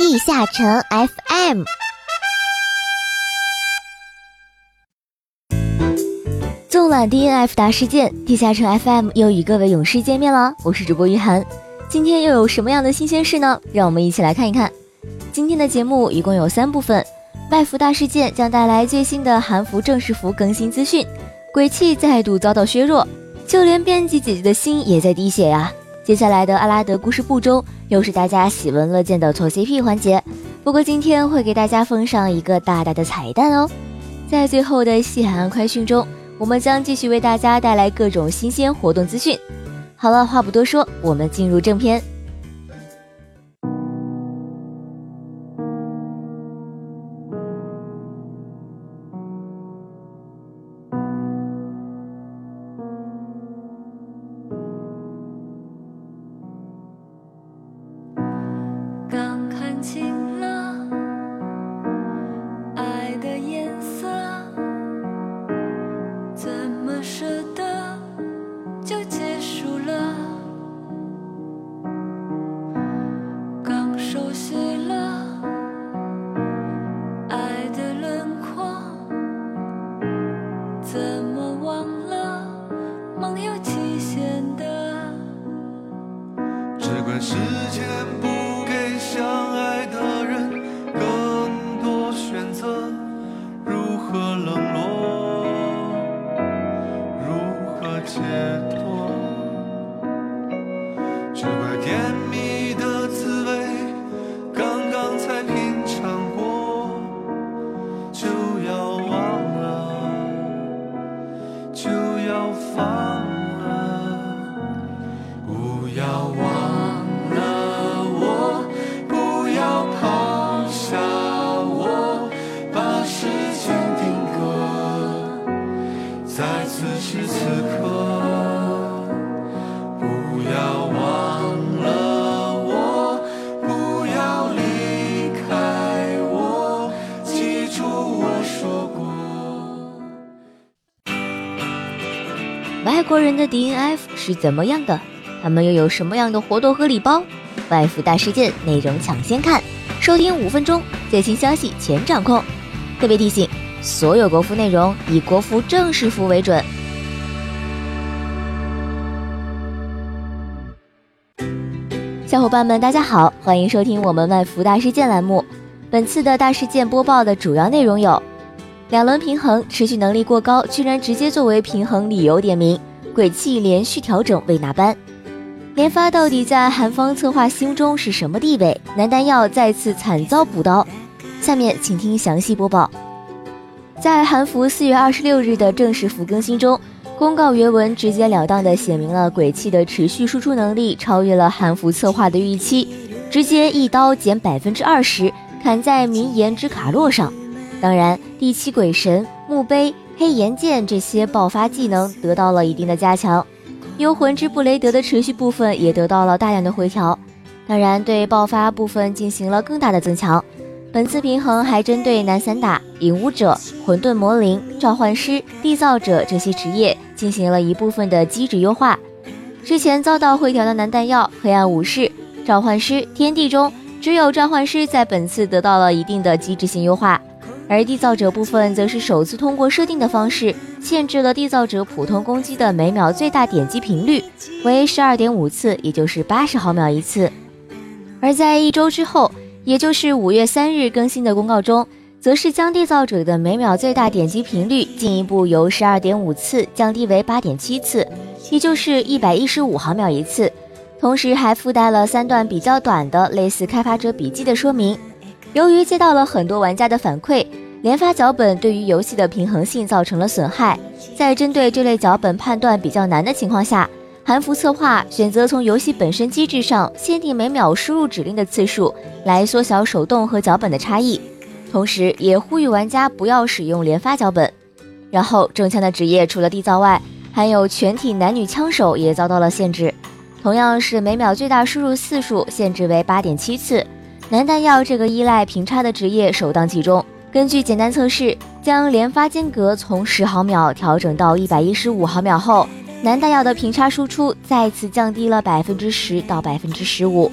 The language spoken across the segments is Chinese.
地下城 FM。纵览 DNF 大事件，地下城 FM 又与各位勇士见面了。我是主播于涵，今天又有什么样的新鲜事呢？让我们一起来看一看。今天的节目一共有三部分，外服大事件将带来最新的韩服正式服更新资讯，鬼泣再度遭到削弱，就连编辑姐姐的心也在滴血呀。接下来的阿拉德故事部中，又是大家喜闻乐见的错 CP 环节。不过今天会给大家奉上一个大大的彩蛋哦，在最后的西海岸快讯中，我们将继续为大家带来各种新鲜活动资讯。好了，话不多说，我们进入正片。DNF 是怎么样的？他们又有什么样的活动和礼包？外服大事件内容抢先看，收听五分钟，最新消息全掌控。特别提醒：所有国服内容以国服正式服为准。小伙伴们，大家好，欢迎收听我们外服大事件栏目。本次的大事件播报的主要内容有。两轮平衡持续能力过高，居然直接作为平衡理由点名，鬼气连续调整未拿班。连发到底在韩方策划心中是什么地位？男丹药再次惨遭补刀。下面请听详细播报。在韩服四月二十六日的正式服更新中，公告原文直截了当地写明了鬼气的持续输出能力超越了韩服策划的预期，直接一刀减百分之二十，砍在名言之卡洛上。当然，第七鬼神、墓碑、黑岩剑这些爆发技能得到了一定的加强，幽魂之布雷德的持续部分也得到了大量的回调。当然，对爆发部分进行了更大的增强。本次平衡还针对男散打、影武者、混沌魔灵、召唤师、缔造者这些职业进行了一部分的机制优化。之前遭到回调的男弹药、黑暗武士、召唤师、天地中，只有召唤师在本次得到了一定的机制性优化。而缔造者部分则是首次通过设定的方式限制了缔造者普通攻击的每秒最大点击频率为十二点五次，也就是八十毫秒一次。而在一周之后，也就是五月三日更新的公告中，则是将缔造者的每秒最大点击频率进一步由十二点五次降低为八点七次，也就是一百一十五毫秒一次。同时还附带了三段比较短的类似开发者笔记的说明。由于接到了很多玩家的反馈，连发脚本对于游戏的平衡性造成了损害。在针对这类脚本判断比较难的情况下，韩服策划选择从游戏本身机制上限定每秒输入指令的次数，来缩小手动和脚本的差异。同时，也呼吁玩家不要使用连发脚本。然后，正枪的职业除了缔造外，还有全体男女枪手也遭到了限制，同样是每秒最大输入次数限制为八点七次。男弹药这个依赖平差的职业首当其冲。根据简单测试，将连发间隔从十毫秒调整到一百一十五毫秒后，男弹药的平差输出再次降低了百分之十到百分之十五。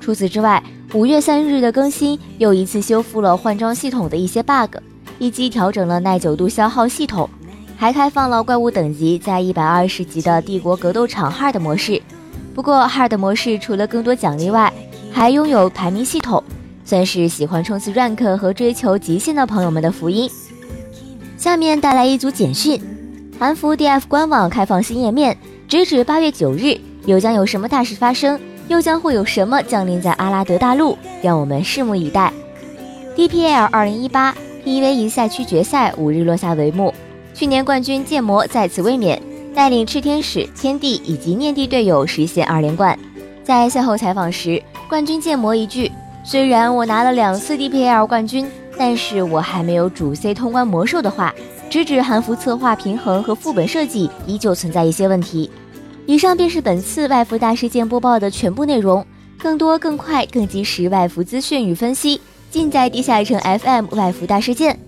除此之外，五月三日的更新又一次修复了换装系统的一些 bug，以及调整了耐久度消耗系统，还开放了怪物等级在一百二十级的帝国格斗场 Hard 模式。不过 Hard 模式除了更多奖励外，还拥有排名系统，算是喜欢冲刺 rank 和追求极限的朋友们的福音。下面带来一组简讯：韩服 DF 官网开放新页面，直至八月九日，又将有什么大事发生？又将会有什么降临在阿拉德大陆？让我们拭目以待。DPL 二零一八 PVE 赛区决赛五日落下帷幕，去年冠军剑魔再次卫冕，带领炽天使、天帝以及念帝队友实现二连冠。在赛后采访时，冠军剑魔一句：“虽然我拿了两次 DPL 冠军，但是我还没有主 C 通关魔兽的话，直指韩服策划平衡和副本设计依旧存在一些问题。”以上便是本次外服大事件播报的全部内容。更多、更快、更及时外服资讯与分析，尽在地下城 FM 外服大事件。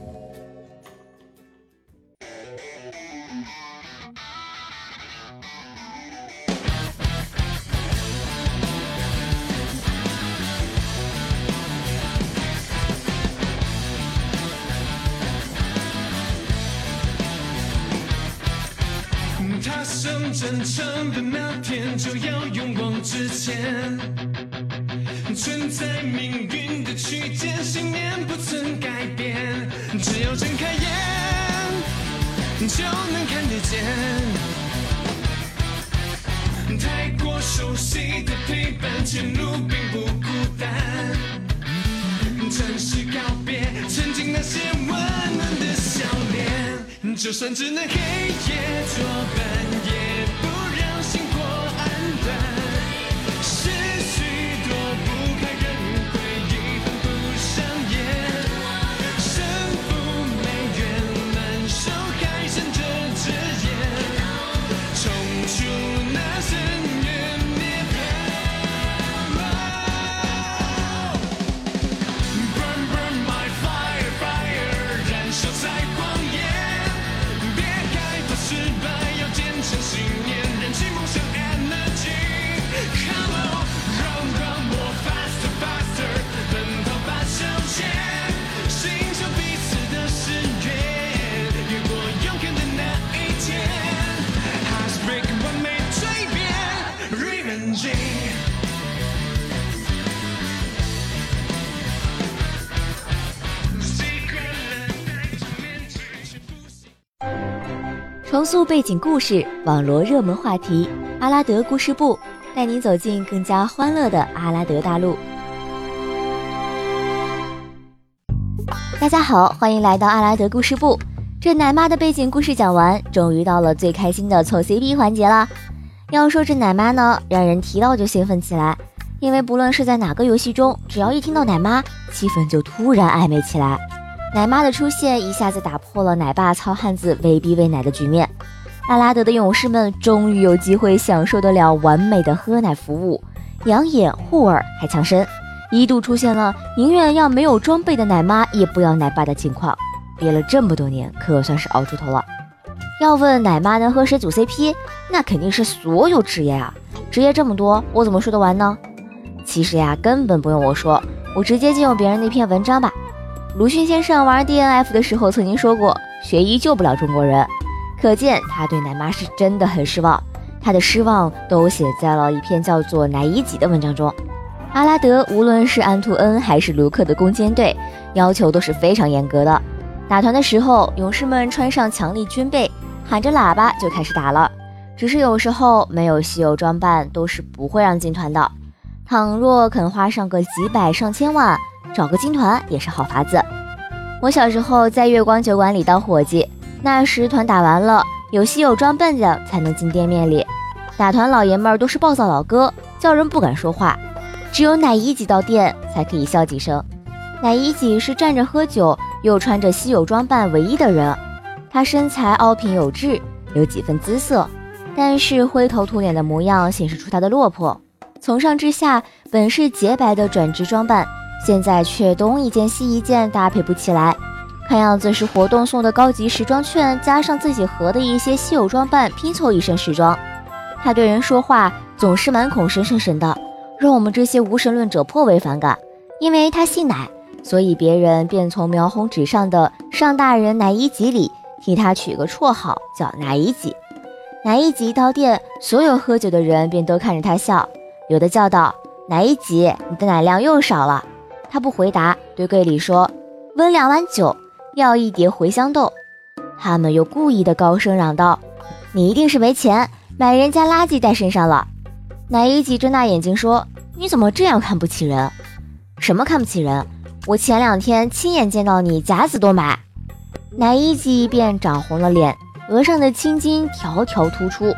熟悉的陪伴，前路并不孤单。暂时告别曾经那些温暖的笑脸，就算只能黑夜作伴。重塑背景故事，网罗热门话题。阿拉德故事部带您走进更加欢乐的阿拉德大陆。大家好，欢迎来到阿拉德故事部。这奶妈的背景故事讲完，终于到了最开心的凑 CP 环节了。要说这奶妈呢，让人提到就兴奋起来，因为不论是在哪个游戏中，只要一听到奶妈，气氛就突然暧昧起来。奶妈的出现一下子打破了奶爸糙汉子威逼喂奶的局面，阿拉德的勇士们终于有机会享受得了完美的喝奶服务，养眼护耳还强身，一度出现了宁愿要没有装备的奶妈也不要奶爸的情况，憋了这么多年可算是熬出头了。要问奶妈能和谁组 CP，那肯定是所有职业啊，职业这么多，我怎么说得完呢？其实呀，根本不用我说，我直接借用别人那篇文章吧。鲁迅先生玩 DNF 的时候曾经说过：“学医救不了中国人。”可见他对奶妈是真的很失望。他的失望都写在了一篇叫做《奶乙己》的文章中。阿拉德无论是安图恩还是卢克的攻坚队，要求都是非常严格的。打团的时候，勇士们穿上强力军备，喊着喇叭就开始打了。只是有时候没有稀有装扮，都是不会让进团的。倘若肯花上个几百上千万。找个金团也是好法子。我小时候在月光酒馆里当伙计，那时团打完了，有稀有装扮的才能进店面里。打团老爷们儿都是暴躁老哥，叫人不敢说话，只有奶姨几到店才可以笑几声。奶姨几是站着喝酒又穿着稀有装扮唯一的人，他身材凹平有致，有几分姿色，但是灰头土脸的模样显示出他的落魄。从上至下本是洁白的转职装扮。现在却东一件西一件搭配不起来，看样子是活动送的高级时装券，加上自己合的一些稀有装扮拼凑一身时装。他对人说话总是满口神神神的，让我们这些无神论者颇为反感。因为他姓奶，所以别人便从描红纸上的上大人乃一吉里替他取个绰号叫乃一吉。乃一吉到店，所有喝酒的人便都看着他笑，有的叫道：“乃一吉，你的奶量又少了。”他不回答，对柜里说：“温两碗酒，要一碟茴香豆。”他们又故意的高声嚷道：“你一定是没钱，买人家垃圾带身上了。”乃一吉睁大眼睛说：“你怎么这样看不起人？什么看不起人？我前两天亲眼见到你夹子都买。”乃一吉便涨红了脸。额上的青筋条条突出，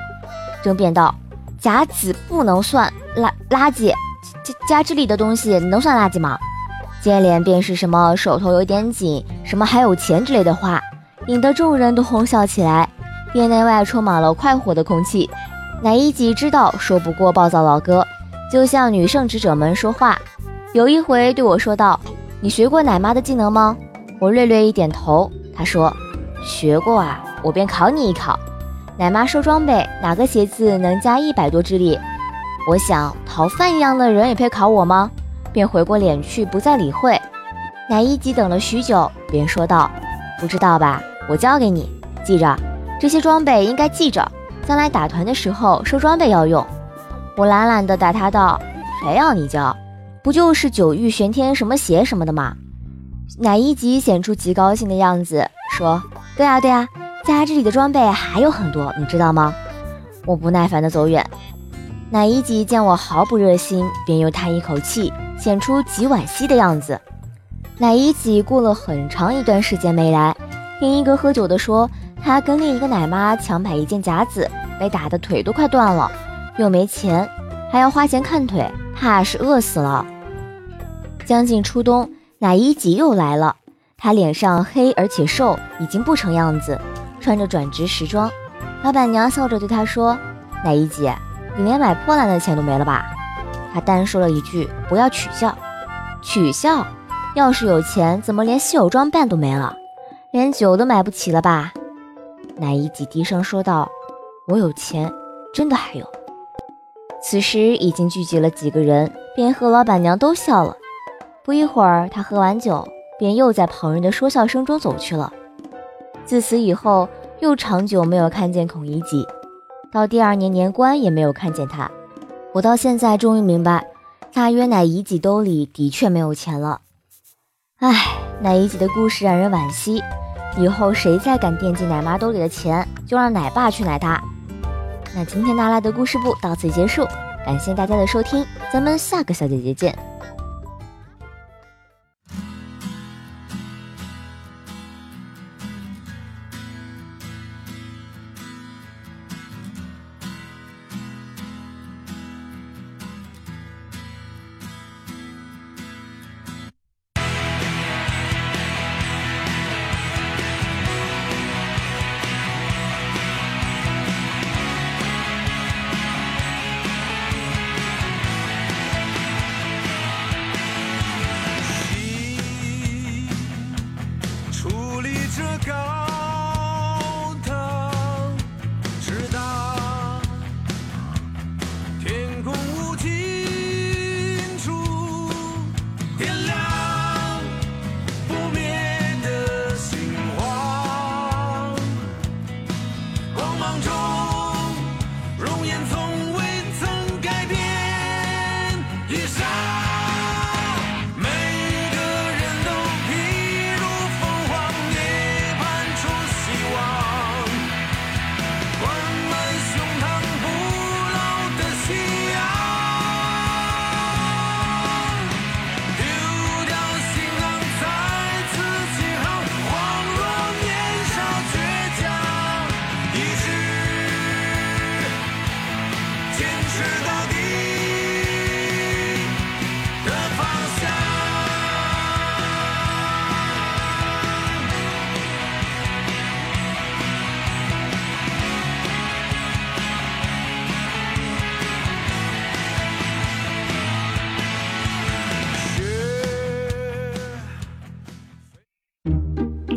争辩道：“甲子不能算垃垃圾，家家这里的东西能算垃圾吗？”接连便是什么手头有点紧，什么还有钱之类的话，引得众人都哄笑起来。店内外充满了快活的空气。乃一吉知道说不过暴躁老哥，就向女圣职者们说话。有一回对我说道：“你学过奶妈的技能吗？”我略略一点头。他说：“学过啊。”我便考你一考，奶妈收装备，哪个鞋子能加一百多智力？我想逃犯一样的人也配考我吗？便回过脸去，不再理会。奶一吉等了许久，便说道：“不知道吧？我教给你，记着，这些装备应该记着，将来打团的时候收装备要用。”我懒懒地答他道：“谁要你教？不就是九玉玄天什么鞋什么的吗？”奶一吉显出极高兴的样子，说：“对啊，对啊。”家这里的装备还有很多，你知道吗？我不耐烦地走远。乃一吉见我毫不热心，便又叹一口气，显出极惋惜的样子。乃一吉过了很长一段时间没来，听一个喝酒的说，他跟另一个奶妈抢买一件夹子，被打的腿都快断了，又没钱，还要花钱看腿，怕是饿死了。将近初冬，乃一吉又来了，他脸上黑而且瘦，已经不成样子。穿着转职时装，老板娘笑着对他说：“乃一姐，你连买破烂的钱都没了吧？”他单说了一句：“不要取笑，取笑。要是有钱，怎么连稀有装扮都没了？连酒都买不起了吧？”乃一姐低声说道：“我有钱，真的还有。”此时已经聚集了几个人，便和老板娘都笑了。不一会儿，他喝完酒，便又在旁人的说笑声中走去了。自此以后，又长久没有看见孔乙己，到第二年年关也没有看见他。我到现在终于明白，大约乃姨己兜里的确没有钱了。唉，奶姨己的故事让人惋惜。以后谁再敢惦记奶妈兜里的钱，就让奶爸去奶他。那今天拿来的故事部到此结束，感谢大家的收听，咱们下个小姐姐见。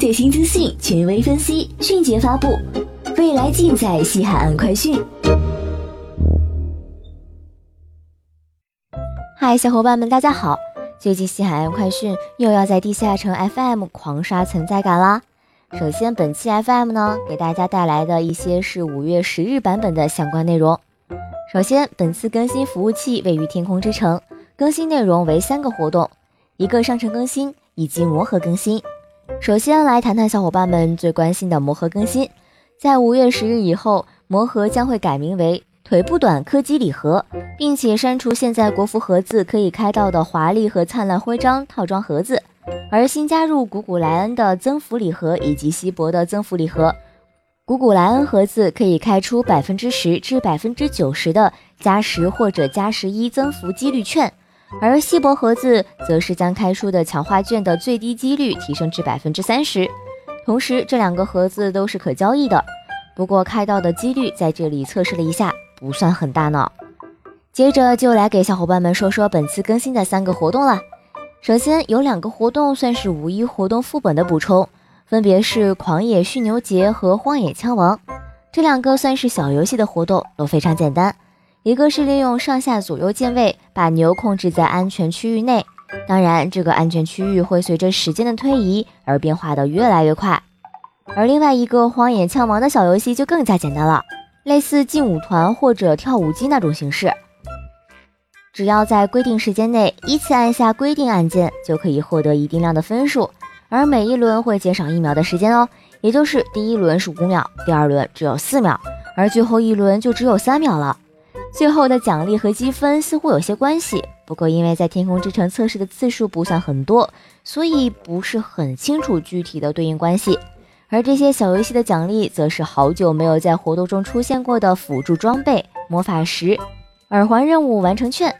最新资讯，权威分析，迅捷发布，未来尽在西海岸快讯。嗨，小伙伴们，大家好！最近西海岸快讯又要在地下城 FM 狂刷存在感啦！首先，本期 FM 呢，给大家带来的一些是五月十日版本的相关内容。首先，本次更新服务器位于天空之城，更新内容为三个活动，一个商城更新以及磨合更新。首先来谈谈小伙伴们最关心的魔盒更新，在五月十日以后，魔盒将会改名为。腿不短柯基礼盒，并且删除现在国服盒子可以开到的华丽和灿烂徽章套装盒子，而新加入古古莱恩的增幅礼盒以及稀薄的增幅礼盒。古古莱恩盒子可以开出百分之十至百分之九十的加十或者加十一增幅几率券，而稀薄盒子则是将开出的强化券的最低几率提升至百分之三十。同时，这两个盒子都是可交易的，不过开到的几率在这里测试了一下。不算很大呢。接着就来给小伙伴们说说本次更新的三个活动了。首先有两个活动算是五一活动副本的补充，分别是狂野驯牛节和荒野枪王。这两个算是小游戏的活动，都非常简单。一个是利用上下左右键位把牛控制在安全区域内，当然这个安全区域会随着时间的推移而变化的越来越快。而另外一个荒野枪王的小游戏就更加简单了。类似劲舞团或者跳舞机那种形式，只要在规定时间内依次按下规定按键，就可以获得一定量的分数，而每一轮会减少一秒的时间哦，也就是第一轮是五秒，第二轮只有四秒，而最后一轮就只有三秒了。最后的奖励和积分似乎有些关系，不过因为在天空之城测试的次数不算很多，所以不是很清楚具体的对应关系。而这些小游戏的奖励，则是好久没有在活动中出现过的辅助装备、魔法石、耳环任务完成券。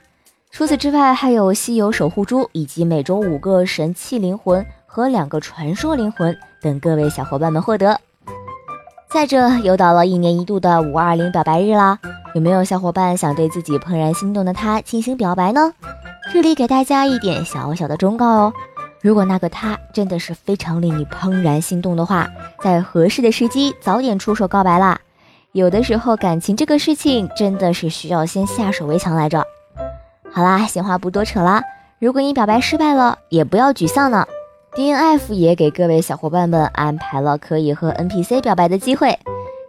除此之外，还有稀有守护珠，以及每周五个神器灵魂和两个传说灵魂等各位小伙伴们获得。再者，又到了一年一度的五二零表白日啦，有没有小伙伴想对自己怦然心动的他进行表白呢？这里给大家一点小小的忠告哦。如果那个他真的是非常令你怦然心动的话，在合适的时机早点出手告白啦。有的时候感情这个事情真的是需要先下手为强来着。好啦，闲话不多扯啦。如果你表白失败了，也不要沮丧呢。D N F 也给各位小伙伴们安排了可以和 N P C 表白的机会。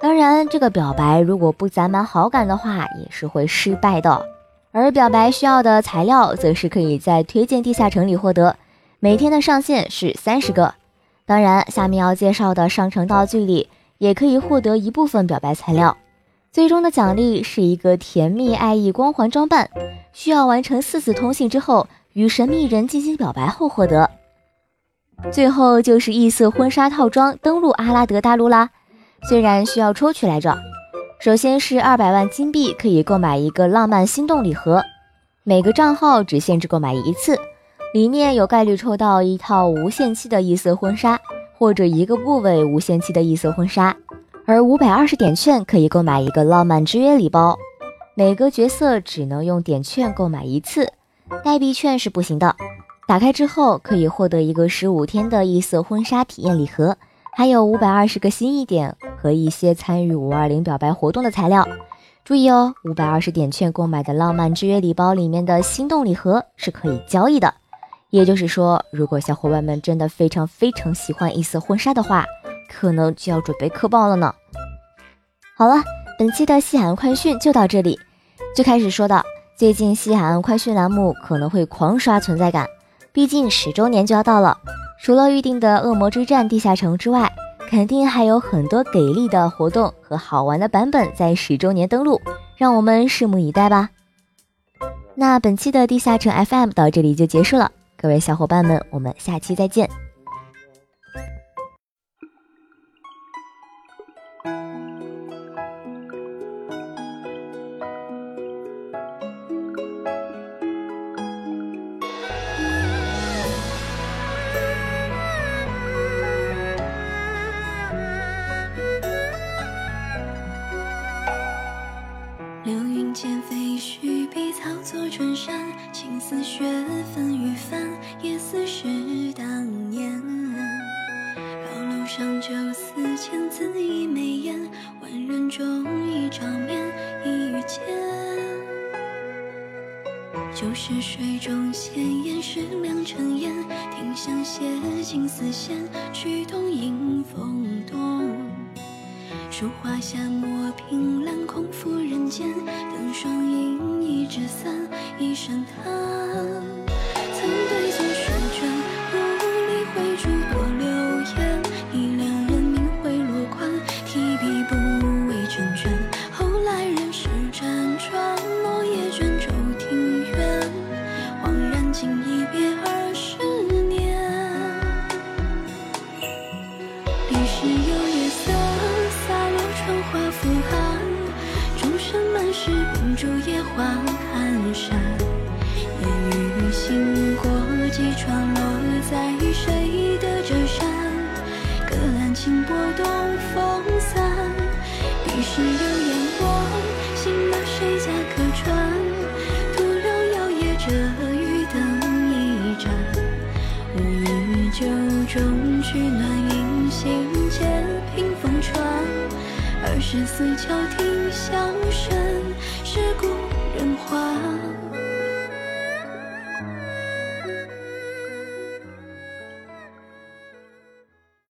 当然，这个表白如果不攒满好感的话，也是会失败的。而表白需要的材料，则是可以在推荐地下城里获得。每天的上限是三十个，当然，下面要介绍的上城道具里也可以获得一部分表白材料。最终的奖励是一个甜蜜爱意光环装扮，需要完成四次通信之后与神秘人进行表白后获得。最后就是异色婚纱套装登陆阿拉德大陆啦，虽然需要抽取来着。首先是二百万金币可以购买一个浪漫心动礼盒，每个账号只限制购买一次。里面有概率抽到一套无限期的异色婚纱，或者一个部位无限期的异色婚纱，而五百二十点券可以购买一个浪漫之约礼包。每个角色只能用点券购买一次，代币券是不行的。打开之后可以获得一个十五天的异色婚纱体验礼盒，还有五百二十个心意点和一些参与五二零表白活动的材料。注意哦，五百二十点券购买的浪漫之约礼包里面的心动礼盒是可以交易的。也就是说，如果小伙伴们真的非常非常喜欢异色婚纱的话，可能就要准备氪爆了呢。好了，本期的西海岸快讯就到这里。最开始说到，最近西海岸快讯栏目可能会狂刷存在感，毕竟十周年就要到了。除了预定的恶魔之战地下城之外，肯定还有很多给力的活动和好玩的版本在十周年登陆，让我们拭目以待吧。那本期的地下城 FM 到这里就结束了。各位小伙伴们，我们下期再见。中仙，烟是两尘烟，听香歇金丝线，曲动迎风动。书画下墨凭栏，空负人间，灯双影，一纸伞，一声叹。是秉烛夜话寒山。烟雨行过几船，落在谁的折扇？隔岸轻波动风散。彼时有烟光，醒了谁家客船？徒留摇曳着渔灯一盏。无意酒中取暖，饮心间屏风传。二十四桥听相。